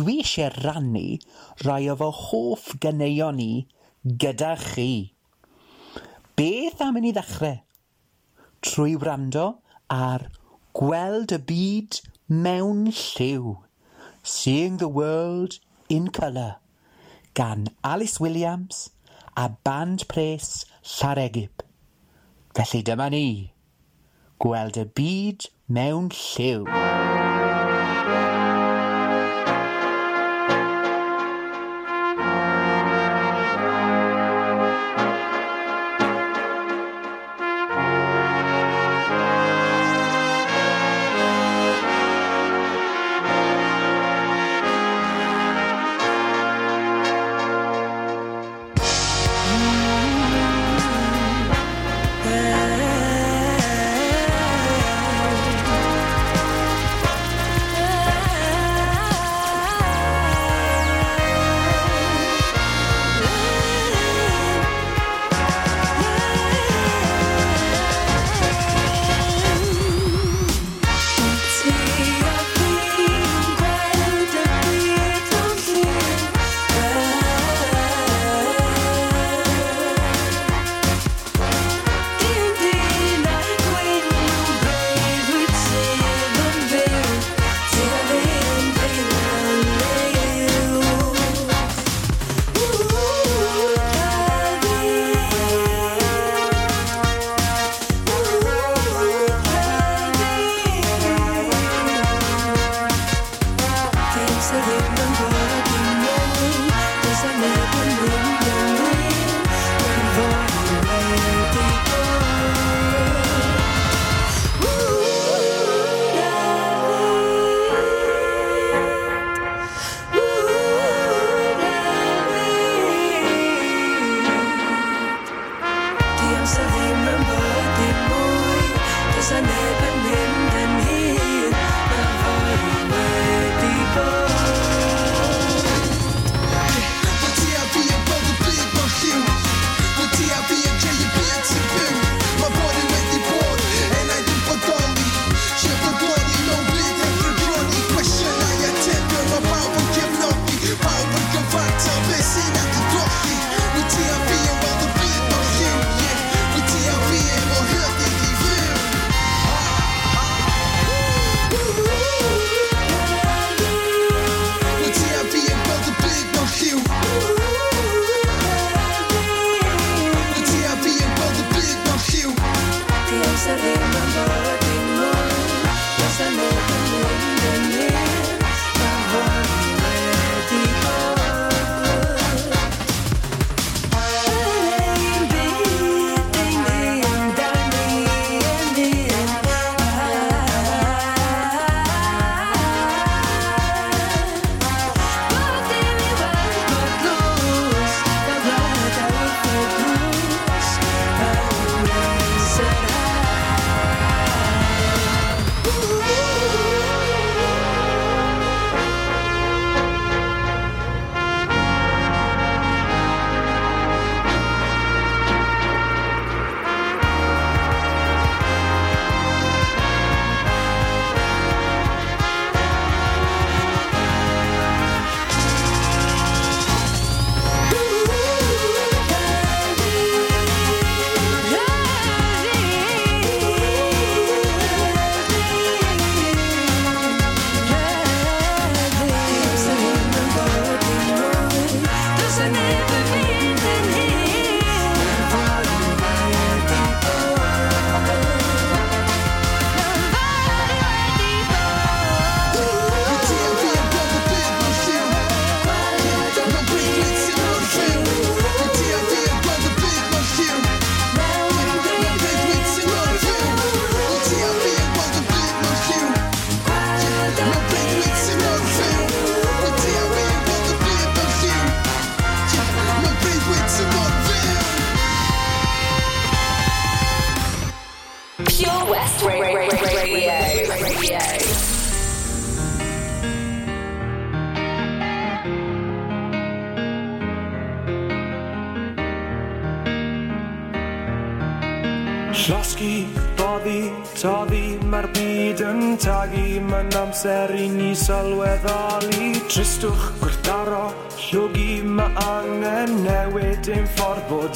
dwi eisiau rannu rai o fy hoff ganeuon ni gyda chi. Beth am i ni ddechrau? Trwy wrando ar Gweld y Byd Mewn Lliw, Seeing the World in Colour, gan Alice Williams a Band Pres Llaregib. Felly dyma ni, Gweld y Byd Mewn Lliw.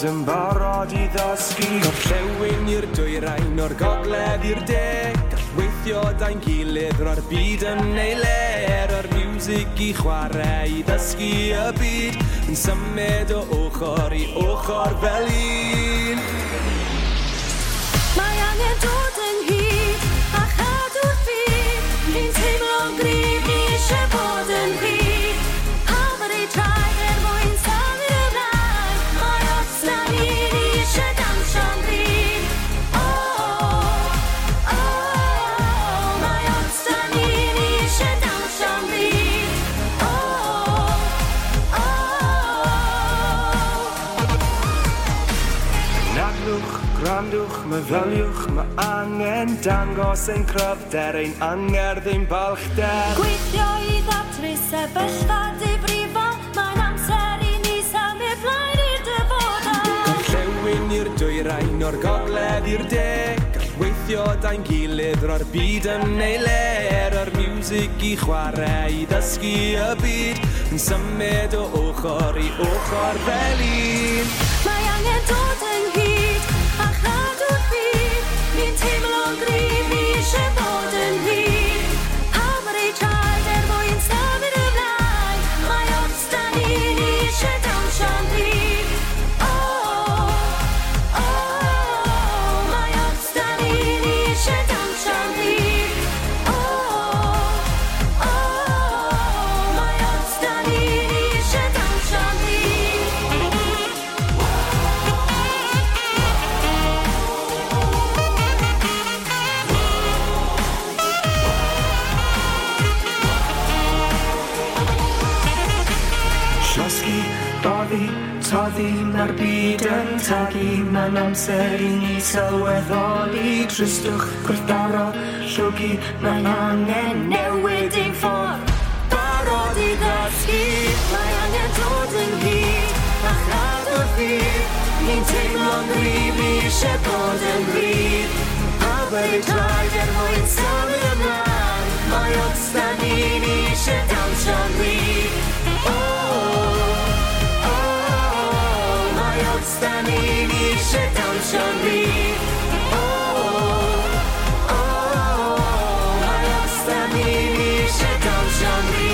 fod yn barod i ddysgu. Gorllewin i'r dwyrain, o'r gogledd i'r de Gall weithio da'n gilydd, ro'r byd yn ei ler O'r music i chwarae i ddysgu y byd Yn symud o ochr i ochr fel un. Mae angen dod meddyliwch mae angen dangos ein cryfder ein angerdd ein balchder Gweithio i ddatru sefyllfa difrifol mae'n amser i ni symud flaen i'r dyfodol. Gorllewin i'r dwyrain o'r gogledd i'r de Gall weithio da'n gilydd ro'r byd yn ei ler O'r music i chwarae i ddysgu y byd Yn symud o ochr i ochr fel un. Mae angen dod Himmel und Grün, wie Boden wie gyd Mae'n amser i ni sylweddoli Tristwch gwrthdaro. Llwgi Mae'n angen newid ein ffordd. Barod i ddysgu Mae angen dod yn hyd A chrad o fydd Ni'n teimlo'n gryf Ni eisiau bod yn gryf A wedi draed er mwyn sylwi ymlaen Mae odsta ni Ni eisiau dawnsio gryf Dwi'n eisiau dawnsio ni Oh, oh, oh Ar os da ni'n eisiau dawnsio ni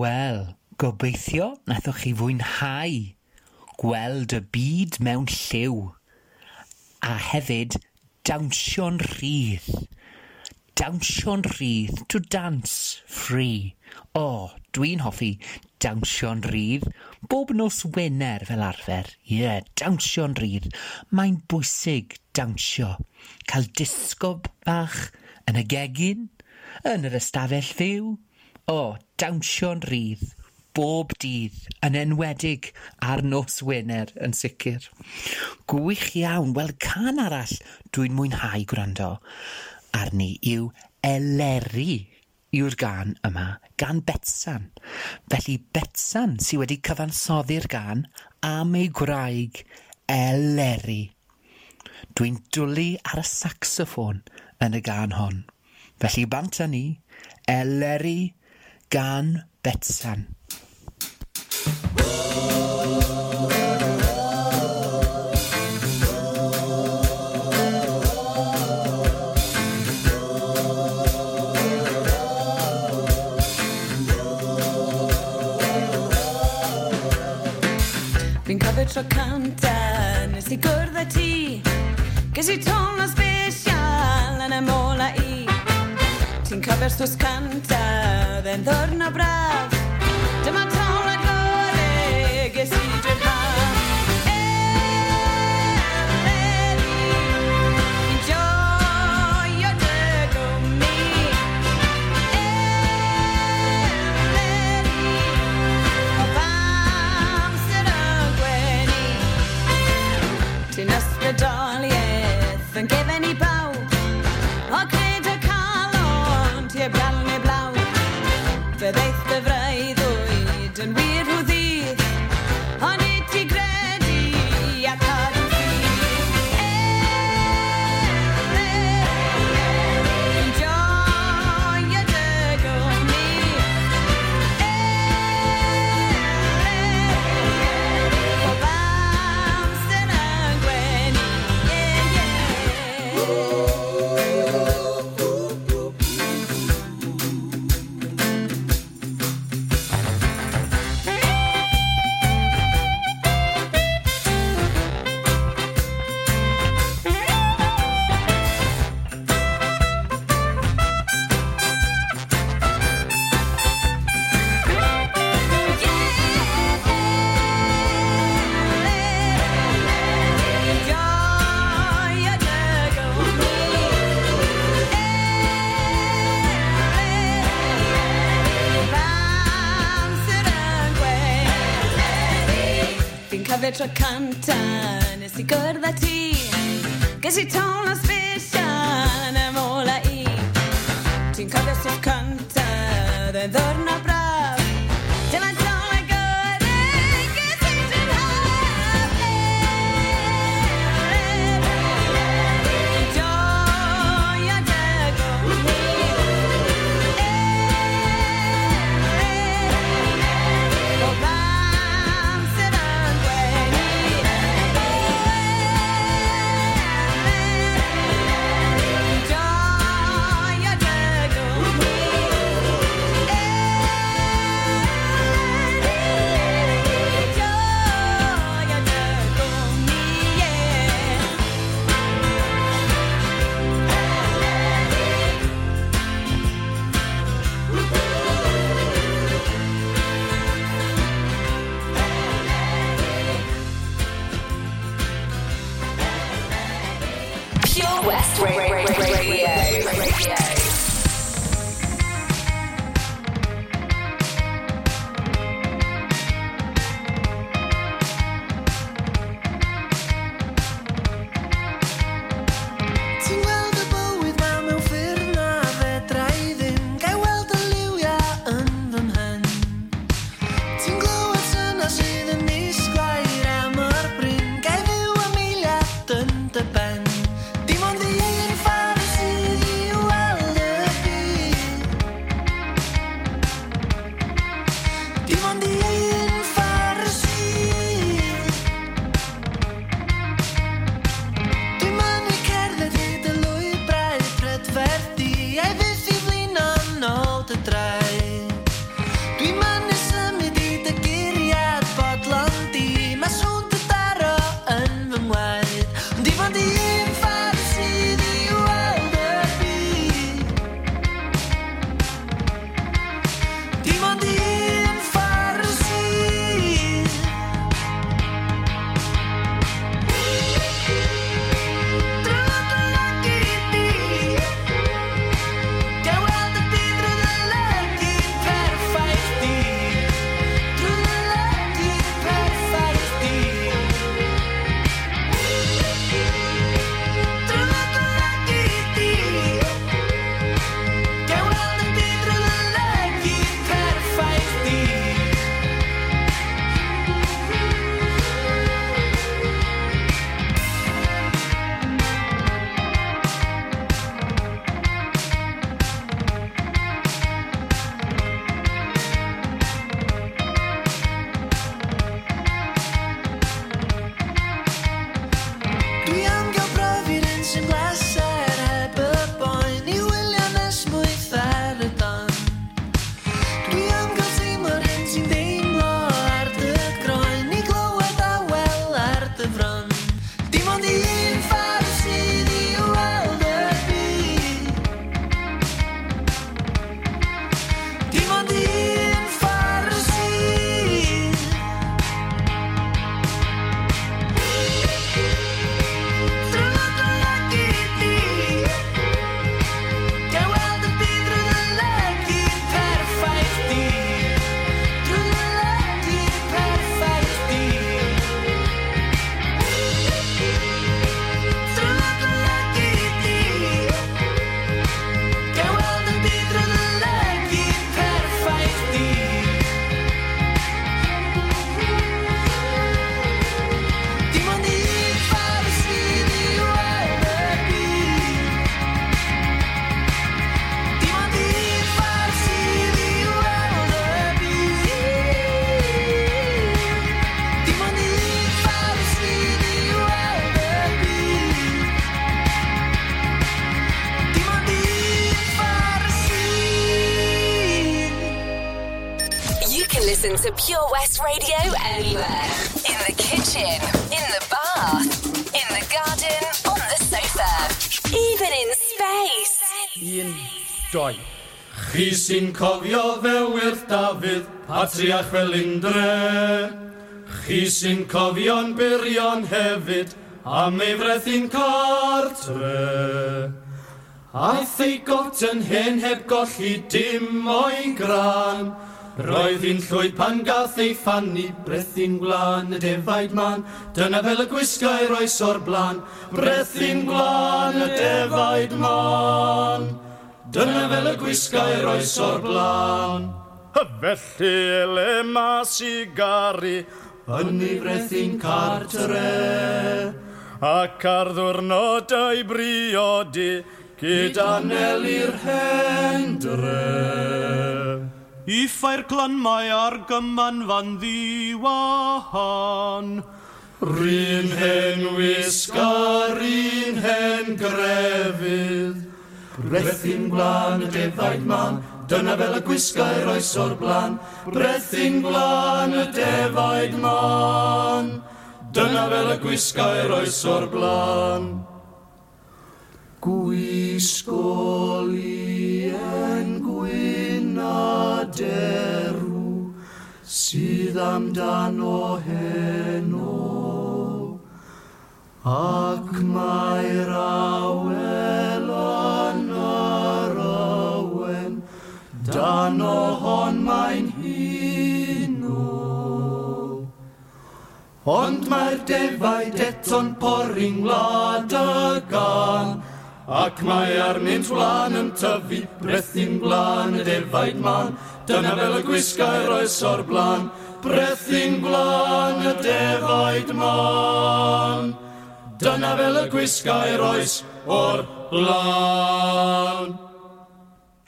Wel, gobeithio naethoch chi fwynhau gweld y byd mewn lliw a hefyd dawnsio'n rhydd dawnsio'n rhydd, to dance free. O, oh, dwi'n hoffi dawnsio'n rhydd. Bob nos wener fel arfer, ie, yeah, dawnsio'n rhydd. Mae'n bwysig dawnsio. Cael disgo bach yn y gegin, yn yr ystafell fyw. O, oh, dawnsio'n rhydd bob dydd, yn enwedig ar nos Wener yn sicr. Gwych iawn, wel can arall dwi'n mwynhau gwrando arni yw eleri yw'r gan yma gan Betsan. Felly Betsan sydd wedi cyfansoddi'r gan am ei gwraig eleri. Dwi'n dwlu ar y saxoffon yn y gan hon. Felly bant â ni, eleri gan Betsan. Oh! tro canta nes i gwrdd â ti. Ges i ton o special yn y mola i. Ti'n cofio'r stws canta, dde'n ddwrn o braf. Dyma ta Petra canta, nesi kërda ti, që si tonë to Pure West Radio anywhere. In the kitchen, in the bath, in the garden, on the sofa, even in space. Un, doi. Chi sy'n cofio ddewyrth Dafydd, patriach fel undre. Chi sy'n cofio'n byrion hefyd, am ei frethu'n cartre. Aeth ei got yn hen heb golli dim o'i gran, Roedd hi'n llwyd pan gath ei ffannu, brethin glân y defaid man, dyna fel y gwisgau roes o'r blan brethin glân y defaid man, dyna fel y gwisgau roes o'r blan Felly ele mas i gari, yn ei cartre, ac ar ddwrnodau briodi, gyda nel i'r hendre. Uffau'r glanmau ar gyman fan ddiwahan. Ryn hen wisgar, un hen grefydd, Brethyn glan y defaid man, dyna fel y gwisgau'r oes o'r blan. Brethyn glan y defaid man, dyna fel y gwisgau'r oes o'r blan. Gwisgoli derw sydd amdano heno. Ac mae'r awel yn yr awen dan hon mae'n hino. Ond mae'r defaid eto'n poring lad y gan Ac mae arnynt wlan yn tyfu, brethu'n blan y defaid man, dyna fel y gwisgau'r oes o'r blaen, brethu'n blan y defaid man, dyna fel y gwisgau'r oes o'r blan.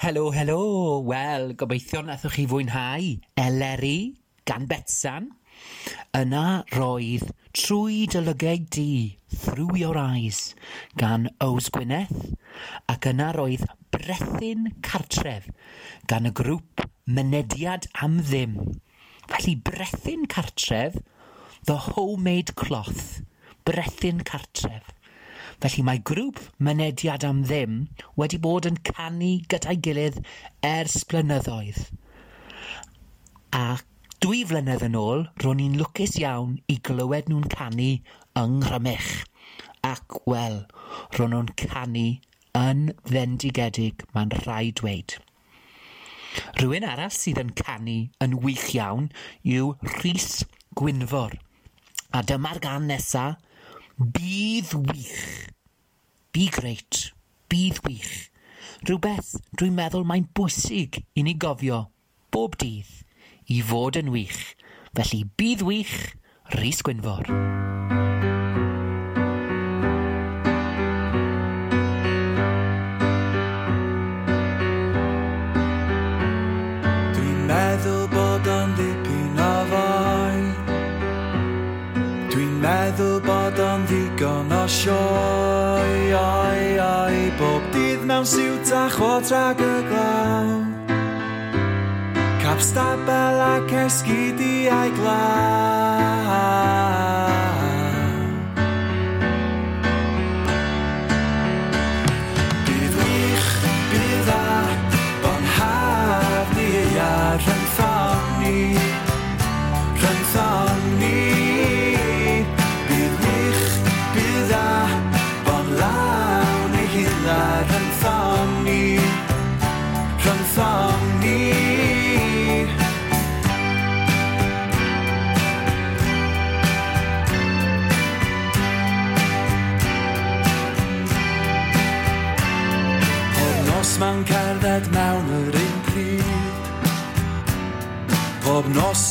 Helo, helo, wel, gobeithio nathwch chi fwynhau. Eleri, gan Betsan, Yna roedd Trwy dy lygau di, Through Your Eyes, gan Ows Gwyneth, ac yna roedd Brethyn Cartref, gan y grŵp Mynediad am Ddim. Felly Brethyn Cartref, The Homemade Cloth, Brethyn Cartref. Felly mae grŵp Mynediad am Ddim wedi bod yn canu gyda'i gilydd ers blynyddoedd. Ac Dwy flynedd yn ôl, ro'n i'n lwcus iawn i glywed nhw'n canu yng Nghrymych. Ac, wel, ro'n nhw'n canu yn fendigedig, mae'n rhai dweud. Rhywun arall sydd yn canu yn wych iawn yw Rhys Gwynfor. A dyma'r gan nesa, bydd wych. Be great, bydd wych. Rhywbeth dwi'n meddwl mae'n bwysig i ni gofio bob dydd i fod yn wych. Felly bydd wych, Rhys Gwynfor. Dwi'n meddwl bod o'n ddipyn o foi Dwi'n meddwl bod o'n ddigon o sioi Oi, oi, bob dydd mewn siwt a chwot rag y glaw Stop! I like Apstāpē skitty I aiklā.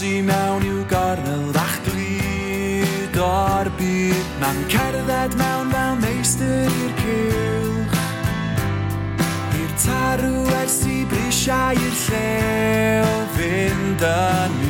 i mewn i'w gornel ddach glid o'r byd. Na'n cerdded mewn fel meistr i'r cilch I'r tarw ers i brisiau i'r llew. Fynd yn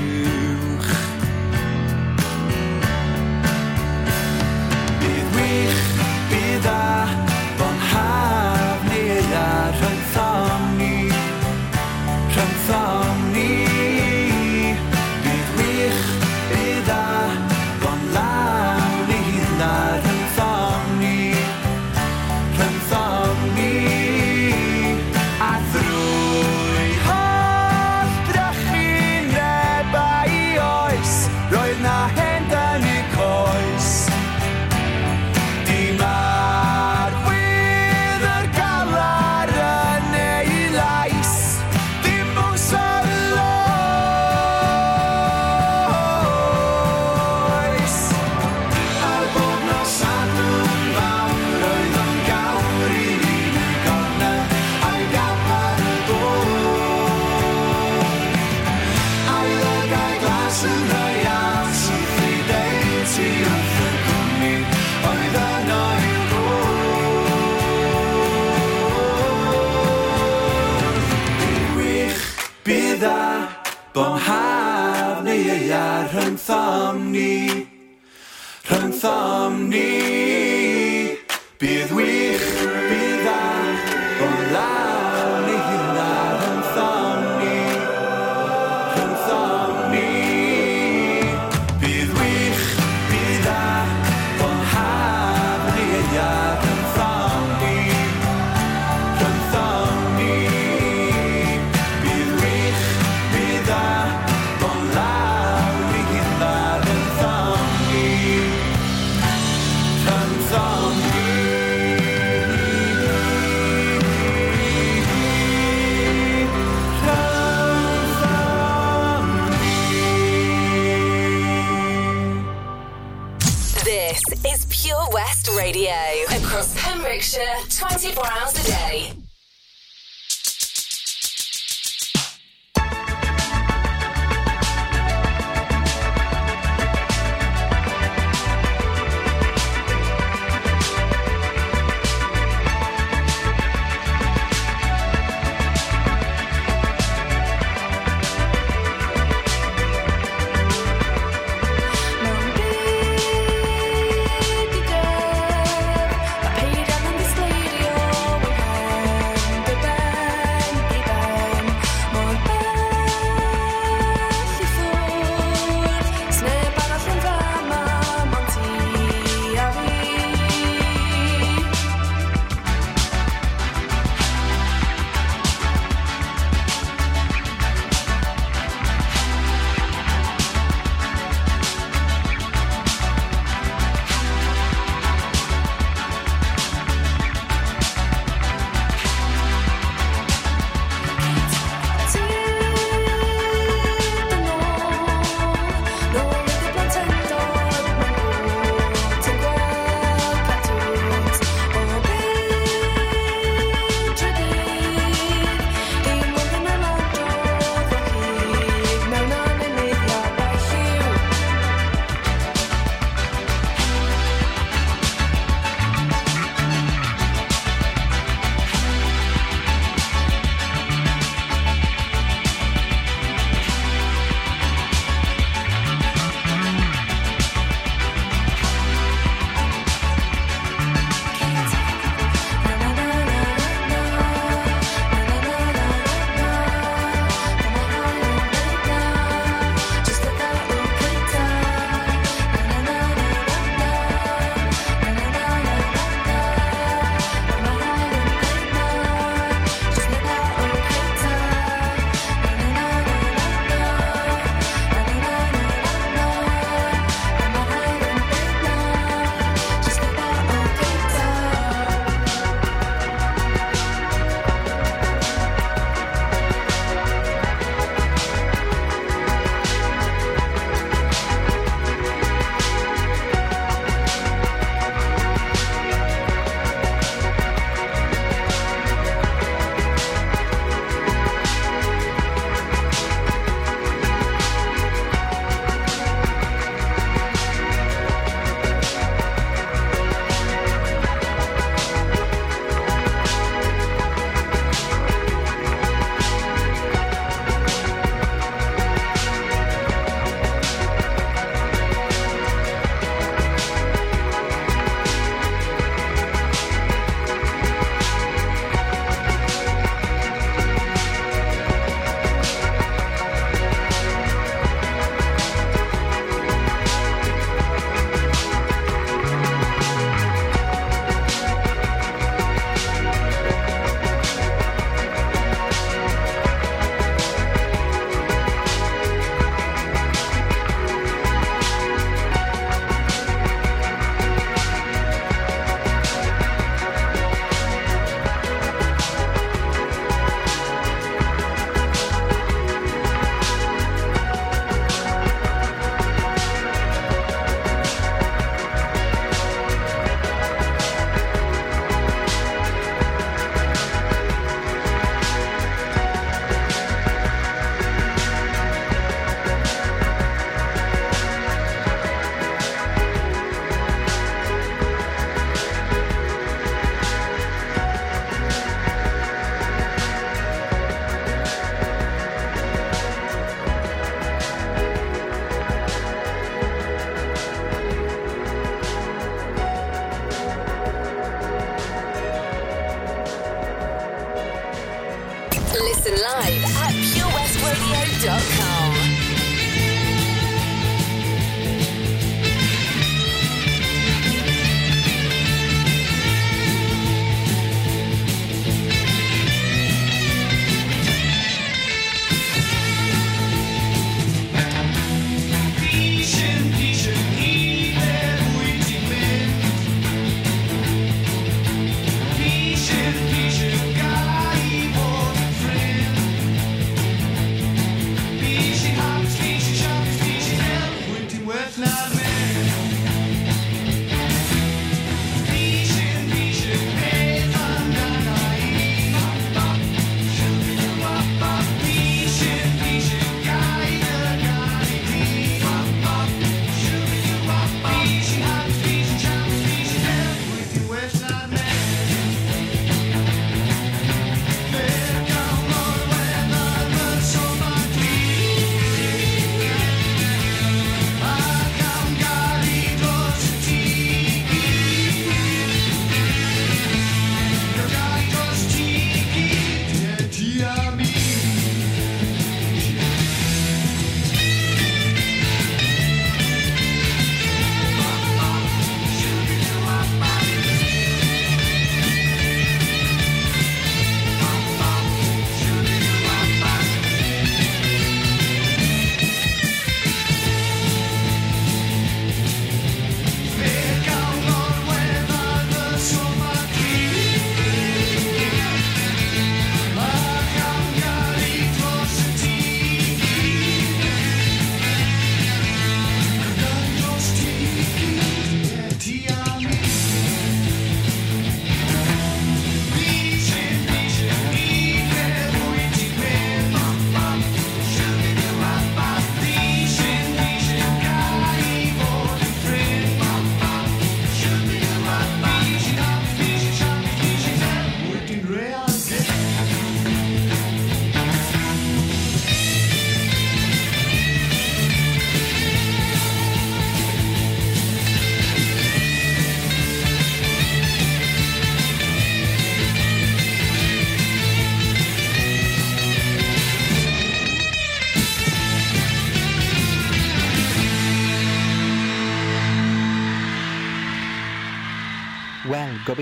famni.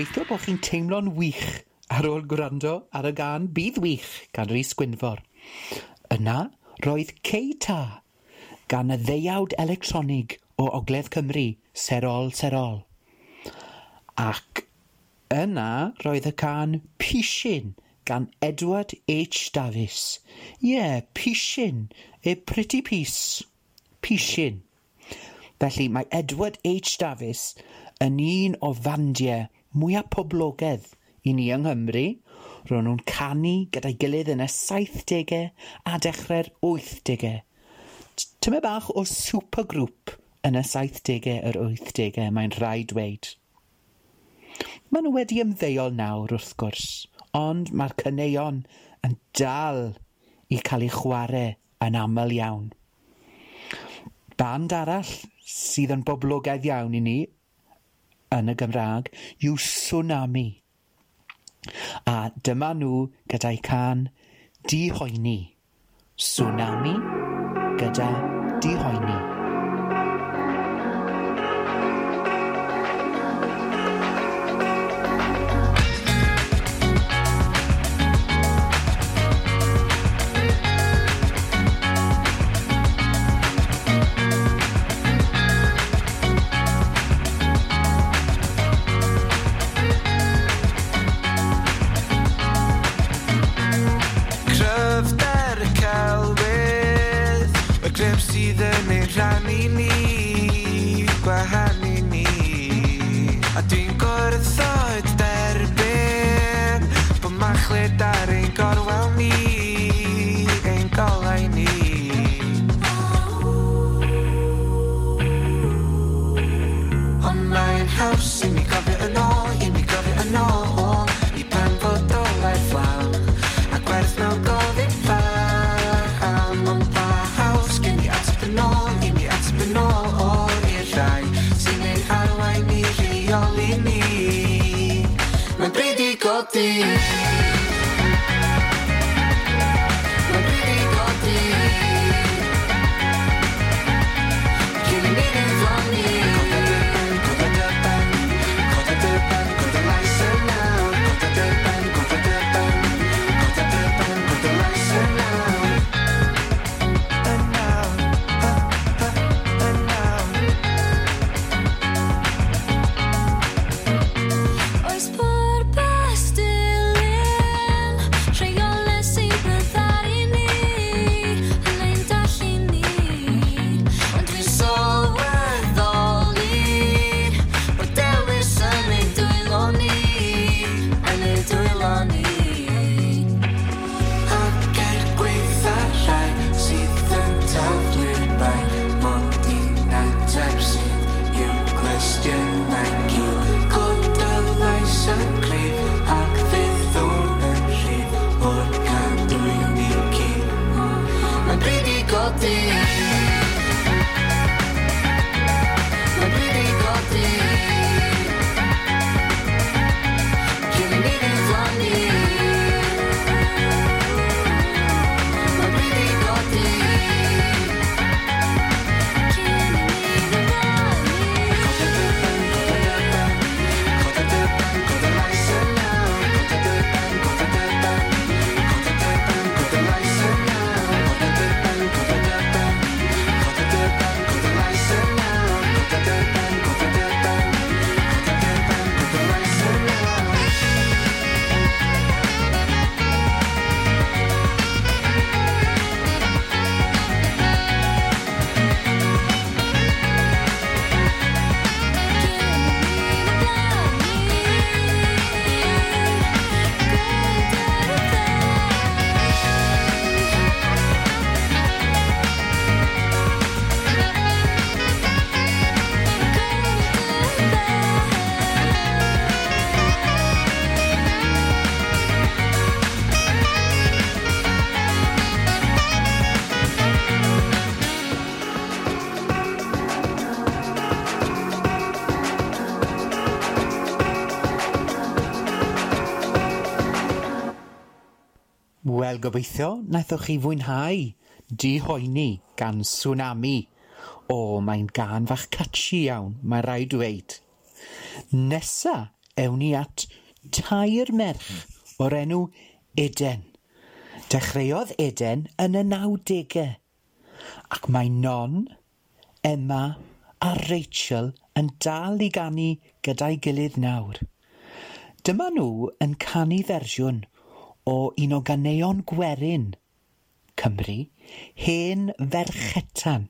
Gobeithio bod chi'n teimlo'n wych ar ôl gwrando ar y gan Bydd Wych gan Rhys Gwynfor. Yna roedd Keita gan y ddeiawd electronig o Ogledd Cymru, Serol Serol. Ac yna roedd y can Pishin gan Edward H. Davies. Ie, yeah, Pishin, a pretty piece. Pishin. Felly mae Edward H. Davies yn un o fandiau mwyaf poblogaidd i ni yng Nghymru. Ro'n nhw'n canu gyda'i gilydd yn y 70au a dechrau'r 80au. Tyma bach o supergrŵp yn y 70au yr 80au, mae'n rhaid dweud. Maen nhw wedi ymddeol nawr wrth gwrs, ond mae'r cyneuon yn dal i cael eu chwarae yn aml iawn. Band arall sydd yn boblogaidd iawn i ni yn y Gymraeg yw tsunami. A dyma nhw gyda'i can dihoeni. Tsunami gyda dihoeni. gobeithio naethoch chi fwynhau Di Hoeni gan Tsunami. O, oh, mae'n gan fach catchy iawn, mae rhaid dweud. Nesa, ewn ni at tair merch o'r enw Eden. Dechreuodd Eden yn y nawdegau, ac mae Non, Emma a Rachel yn dal i ganu gyda'i gilydd nawr. Dyma nhw yn canu fersiwn o un o ganeuon gwerin Cymru, hen ferchetan.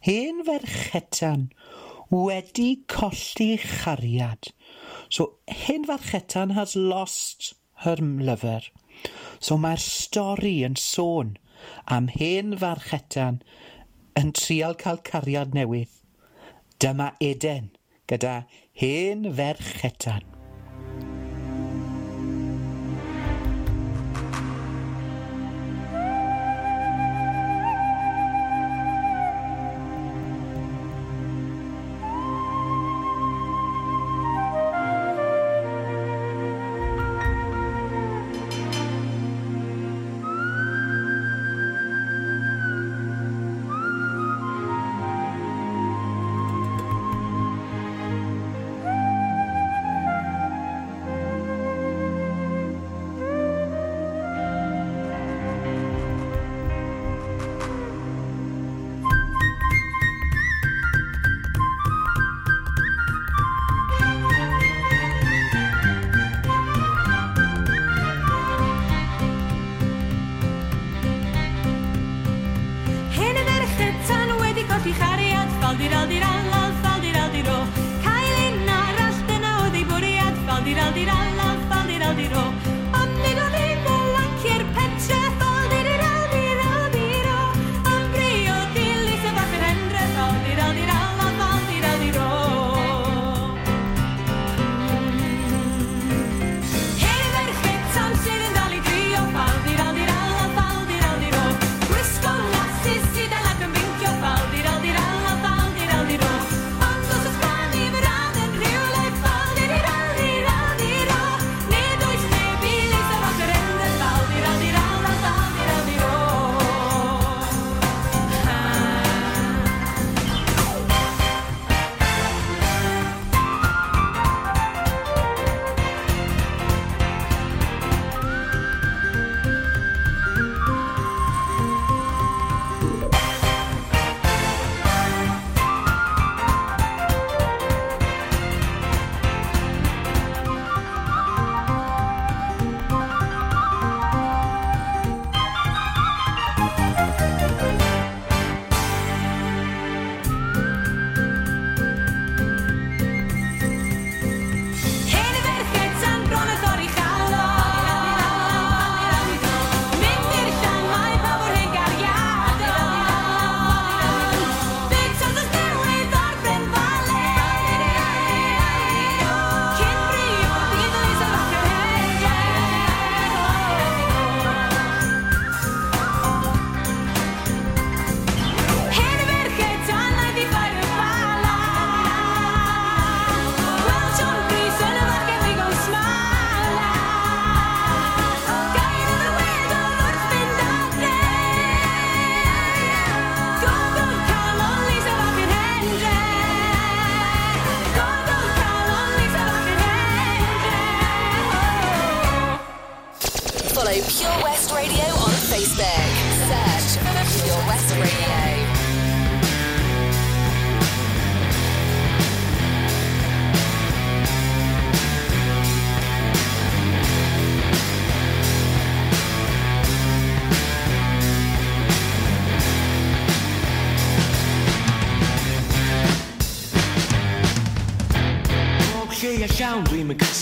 Hen ferchetan wedi colli chariad. So, hen ferchetan has lost her lover. So, mae'r stori yn sôn am hen farchetan yn trial cael cariad newydd. Dyma Eden gyda hen ferchetan.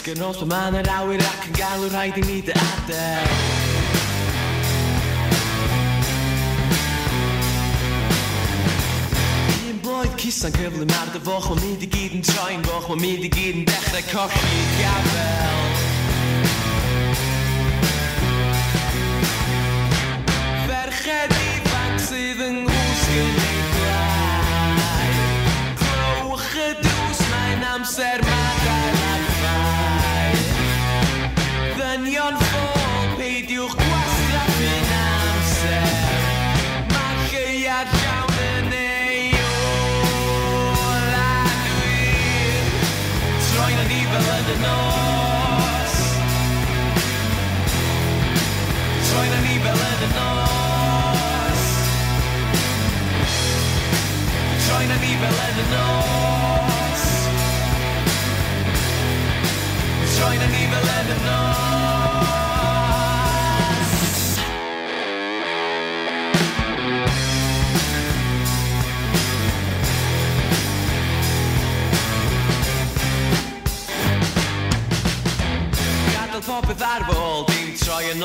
gwisgo nos o man yr awyr ac yn galw rhaid i mi dy adael Oedd cusa'n cyflym ar dy foch Mae mi di gyd yn troi'n foch Mae mi di gyd yn dechrau colli gafel. the noise.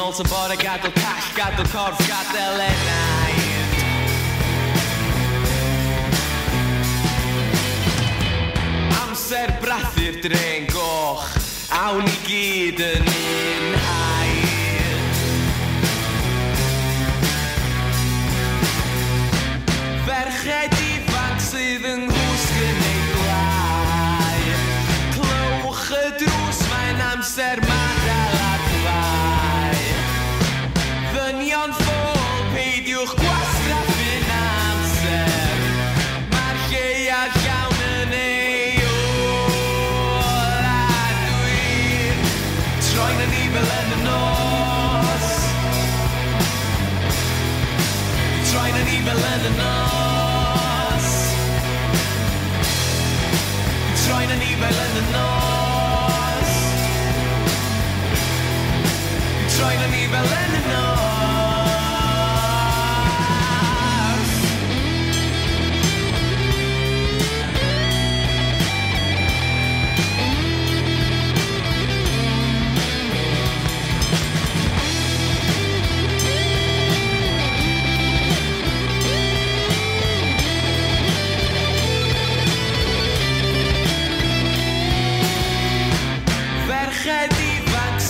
Yn bod y gadw call, gadw corff, gadael enaid amser brathu'r dren goch Awn i gyd yn un haid. Ferched ifanc sydd yng nghwsg yn ei glai Clywch y drws mae'n amser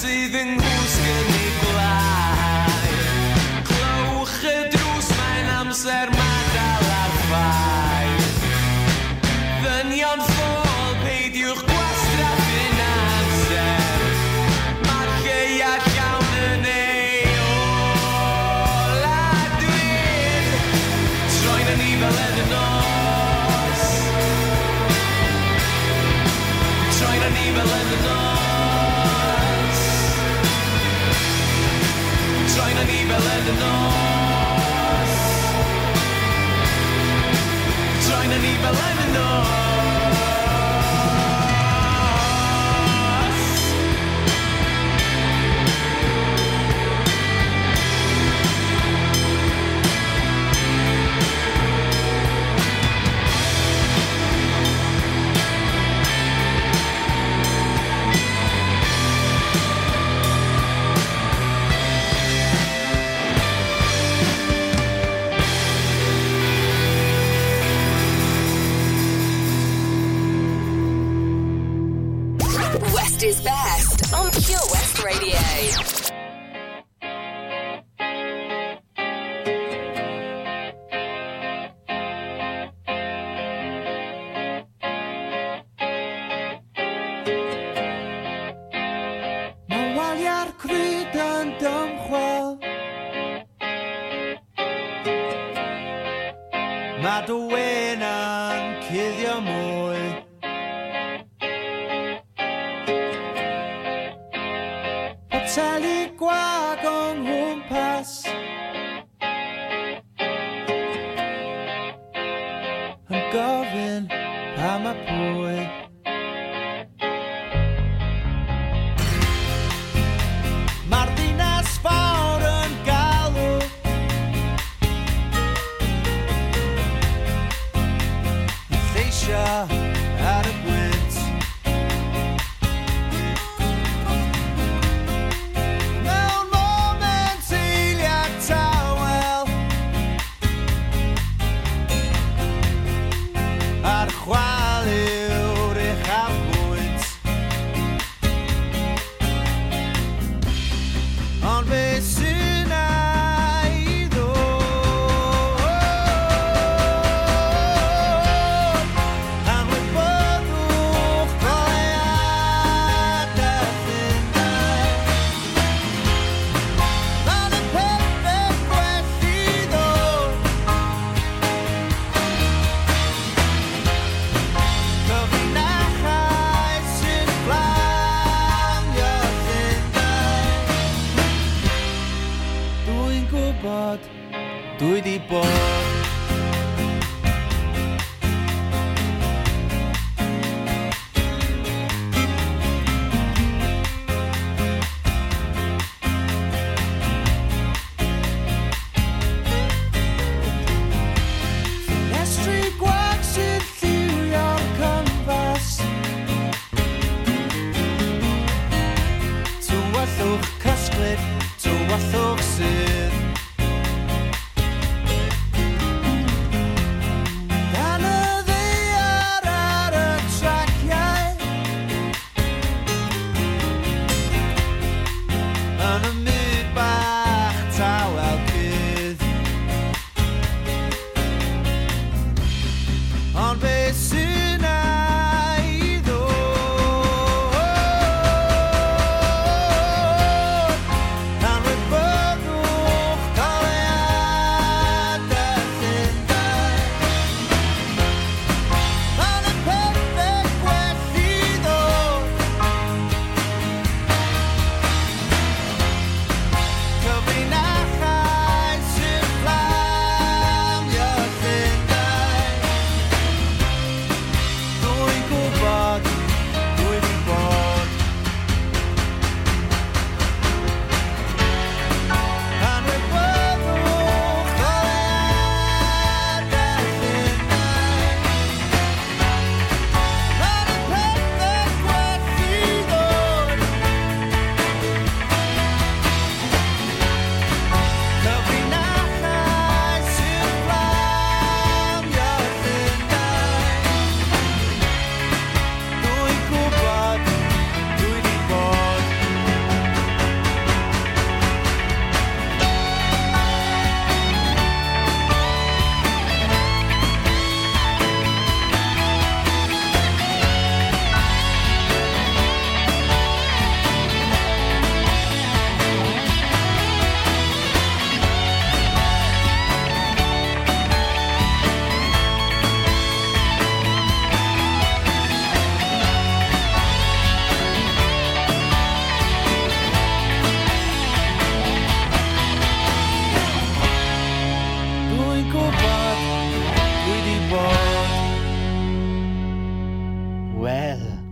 saving is best on Pure West Radio. I'm going by my boy. Marta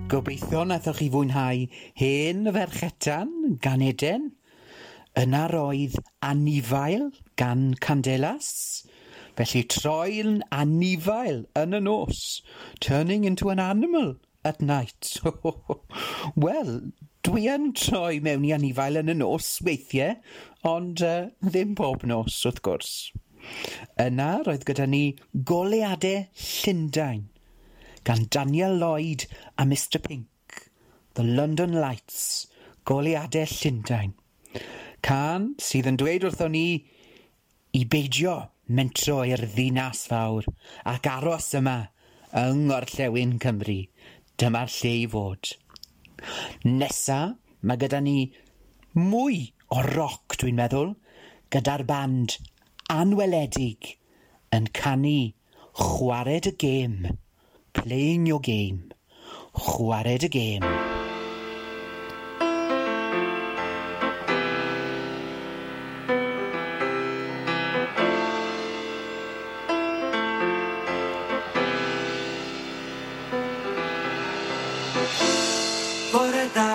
Gobeithio nathoch chi fwynhau hen y ferchetan gan Eden, yna roedd anifail gan Candelas, felly troi'n anifail yn y nos, turning into an animal at night. Wel, dwi yn troi mewn i anifail yn y nos weithiau, ond uh, ddim pob nos wrth gwrs. Yna roedd gyda ni goleadau Llundain gan Daniel Lloyd a Mr Pink, The London Lights, goleadau Llundain. Can sydd yn dweud wrthon ni i beidio mentro i'r ddinas fawr ac aros yma yng Ngorllewin Cymru. Dyma'r lle i fod. Nesa, mae gyda ni mwy o roc, dwi'n meddwl, gyda'r band anweledig yn canu chwarae dy gêm playing your game. Chwarae dy gêm. Bore da,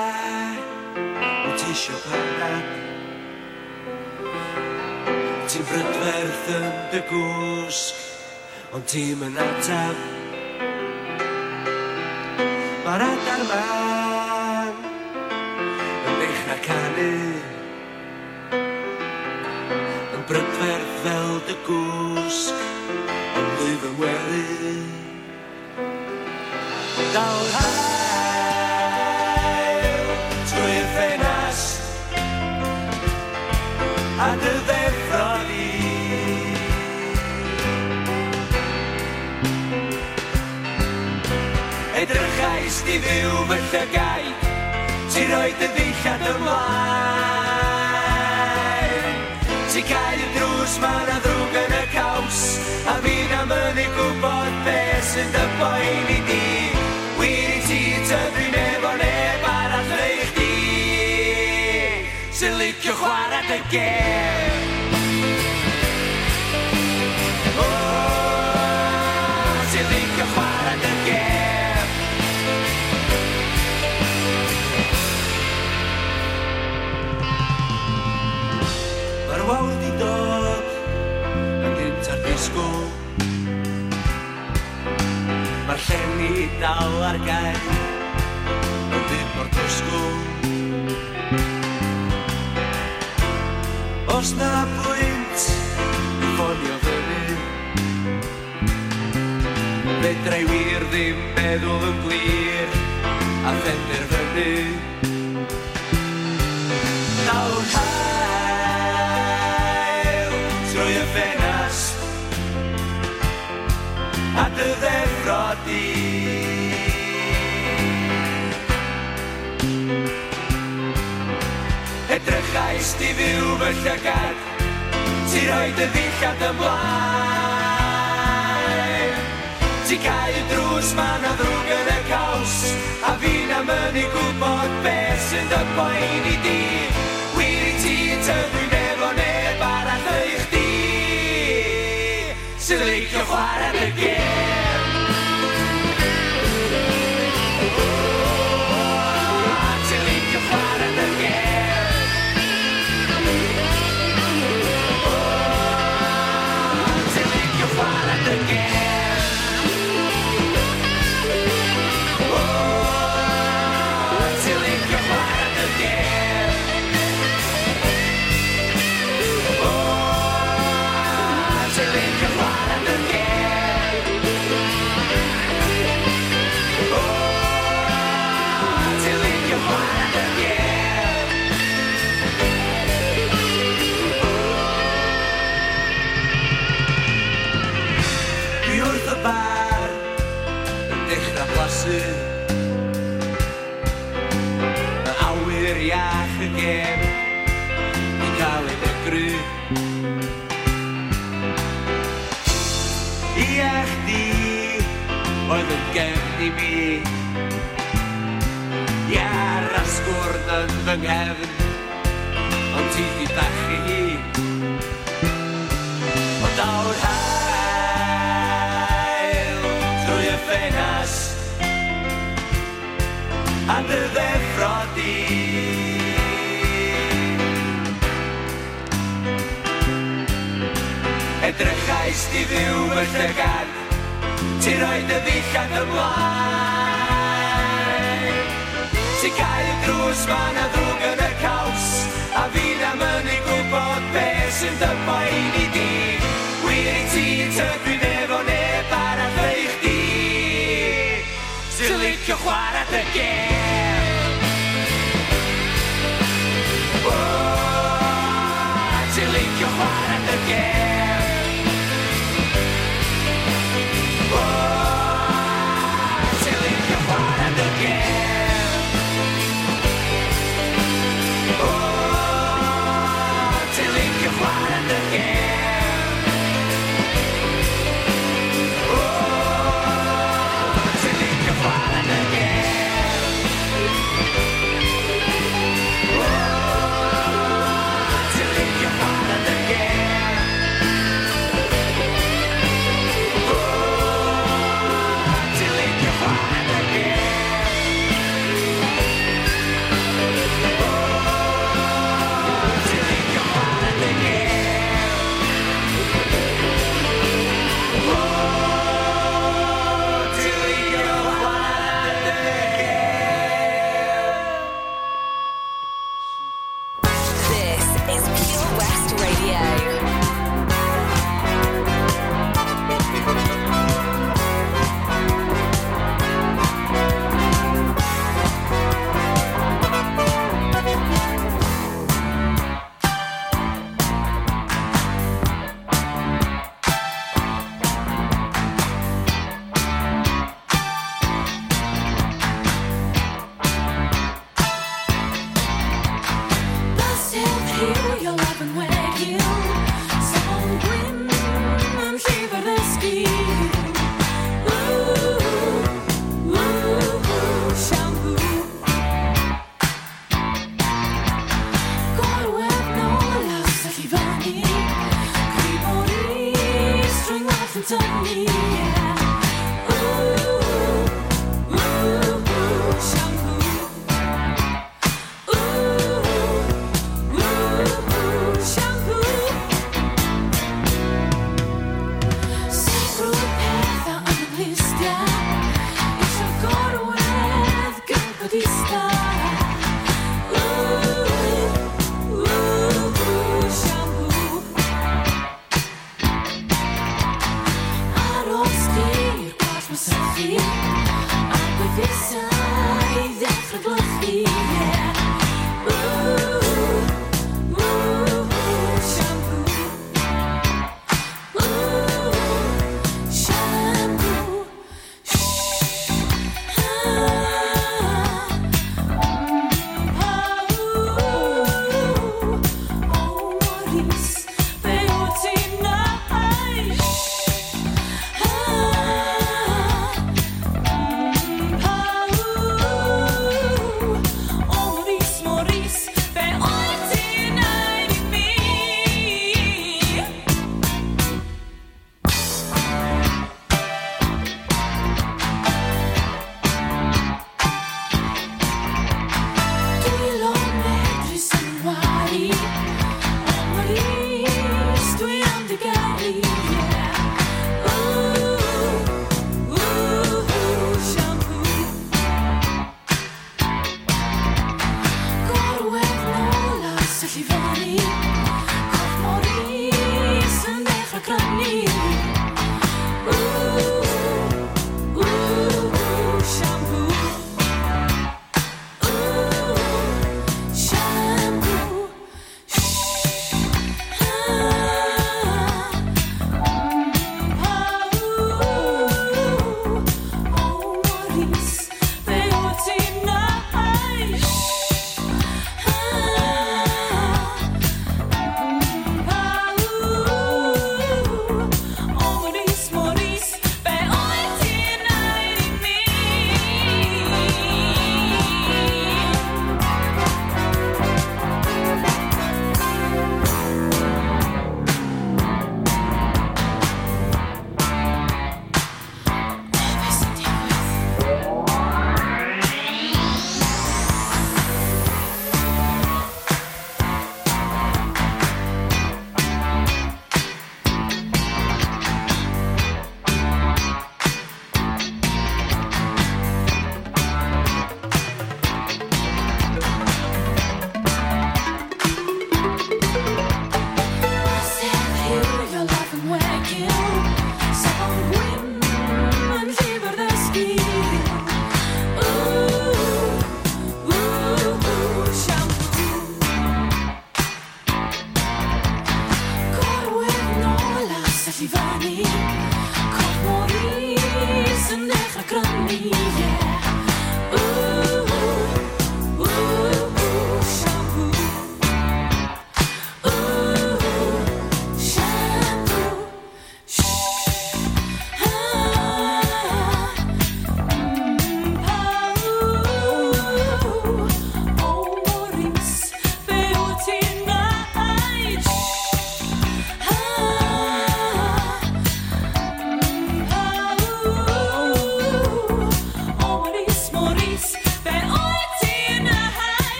wyt ti eisiau parad? Ti'n brydferth yn dy gwsg, ond ti'n mynd atab. a dy ddeffro ni. Edrychais di fyw fy llygau, ti roi dy ddillad ymlaen. Ti cael y drws ma'n a ddrwg yn y caws, a fi'n am yn ei gwybod beth sy'n dy boen i di. Oh, at the game. Oh, ze linker chwarae dy gem. Mae'r wawr di dod yn gynt ar disgwyl. Mae'r llen i dal ar gael yn ddim o'r disgwyl. Does na bwynt i ffonio fyny. Fedra i wir ddim meddwl yn glir A phenderfynu drist i fyw fy llygad Ti roi dy ddillad ymlaen. Ti cael drws man a ddrwg yn y caws A fi'n am yn ei gwybod beth sy'n dy boen i di. Wir i ti yn tyfu'n efo neb arall o'ch chdi Sy'n licio chwarae dy gêm yn fy nghefn Ond ti di bachu hi. Ond awr hael Drwy y ffenas A dy ddefrodi Edrychais di fyw fy llygad Ti roi dy ddillad ymlaen ti cael y drws ma na ddrwg yn y caws. A fi'n am yn ei gwybod be sy'n dyma i ni di. Wir i ti yn tydwyn efo neb arall ei chdi Sy'n licio chwarae dy gem. Ti'n licio chwarae dy gem.